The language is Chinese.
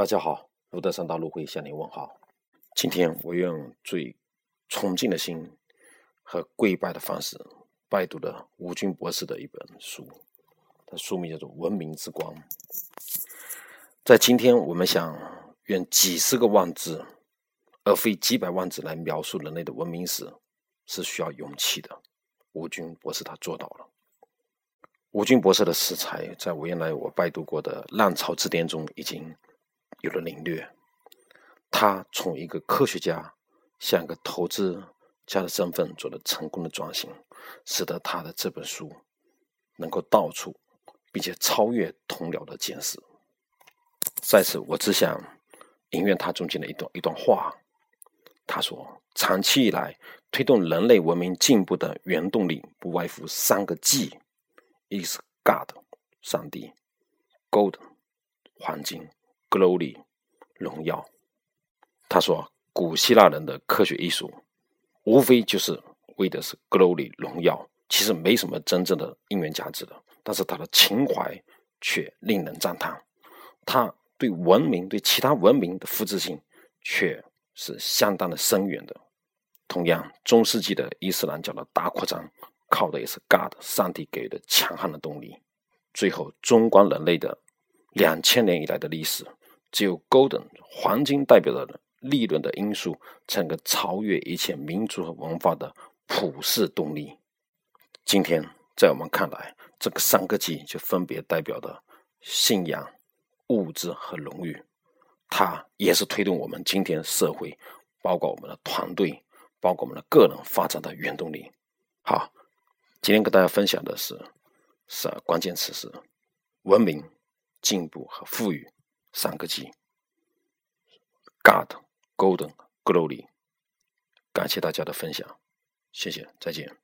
大家好，路德山大陆会向您问好。今天我用最崇敬的心和跪拜的方式拜读了吴军博士的一本书，他书名叫做《文明之光》。在今天，我们想用几十个万字，而非几百万字来描述人类的文明史，是需要勇气的。吴军博士他做到了。吴军博士的诗才，在我原来我拜读过的《浪潮之巅》中已经。有了领略，他从一个科学家向一个投资家的身份做了成功的转型，使得他的这本书能够道出并且超越同僚的见识。在此，我只想引用他中间的一段一段话。他说：“长期以来，推动人类文明进步的原动力不外乎三个 G，一是 God，上帝；Gold，黄金。” Glory，荣耀。他说：“古希腊人的科学艺术，无非就是为的是 Glory 荣耀，其实没什么真正的应援价值的。但是他的情怀却令人赞叹，他对文明、对其他文明的复制性却是相当的深远的。同样，中世纪的伊斯兰教的大扩张，靠的也是 God 上帝给予的强悍的动力。最后，纵观人类的两千年以来的历史。”只有 Golden 黄金代表的利润的因素，才能超越一切民族和文化的普世动力。今天，在我们看来，这个三个 G 就分别代表的信仰、物质和荣誉，它也是推动我们今天社会，包括我们的团队，包括我们的个人发展的原动力。好，今天跟大家分享的是，是关键词是文明、进步和富裕。三个 G，God、Golden、Glory，感谢大家的分享，谢谢，再见。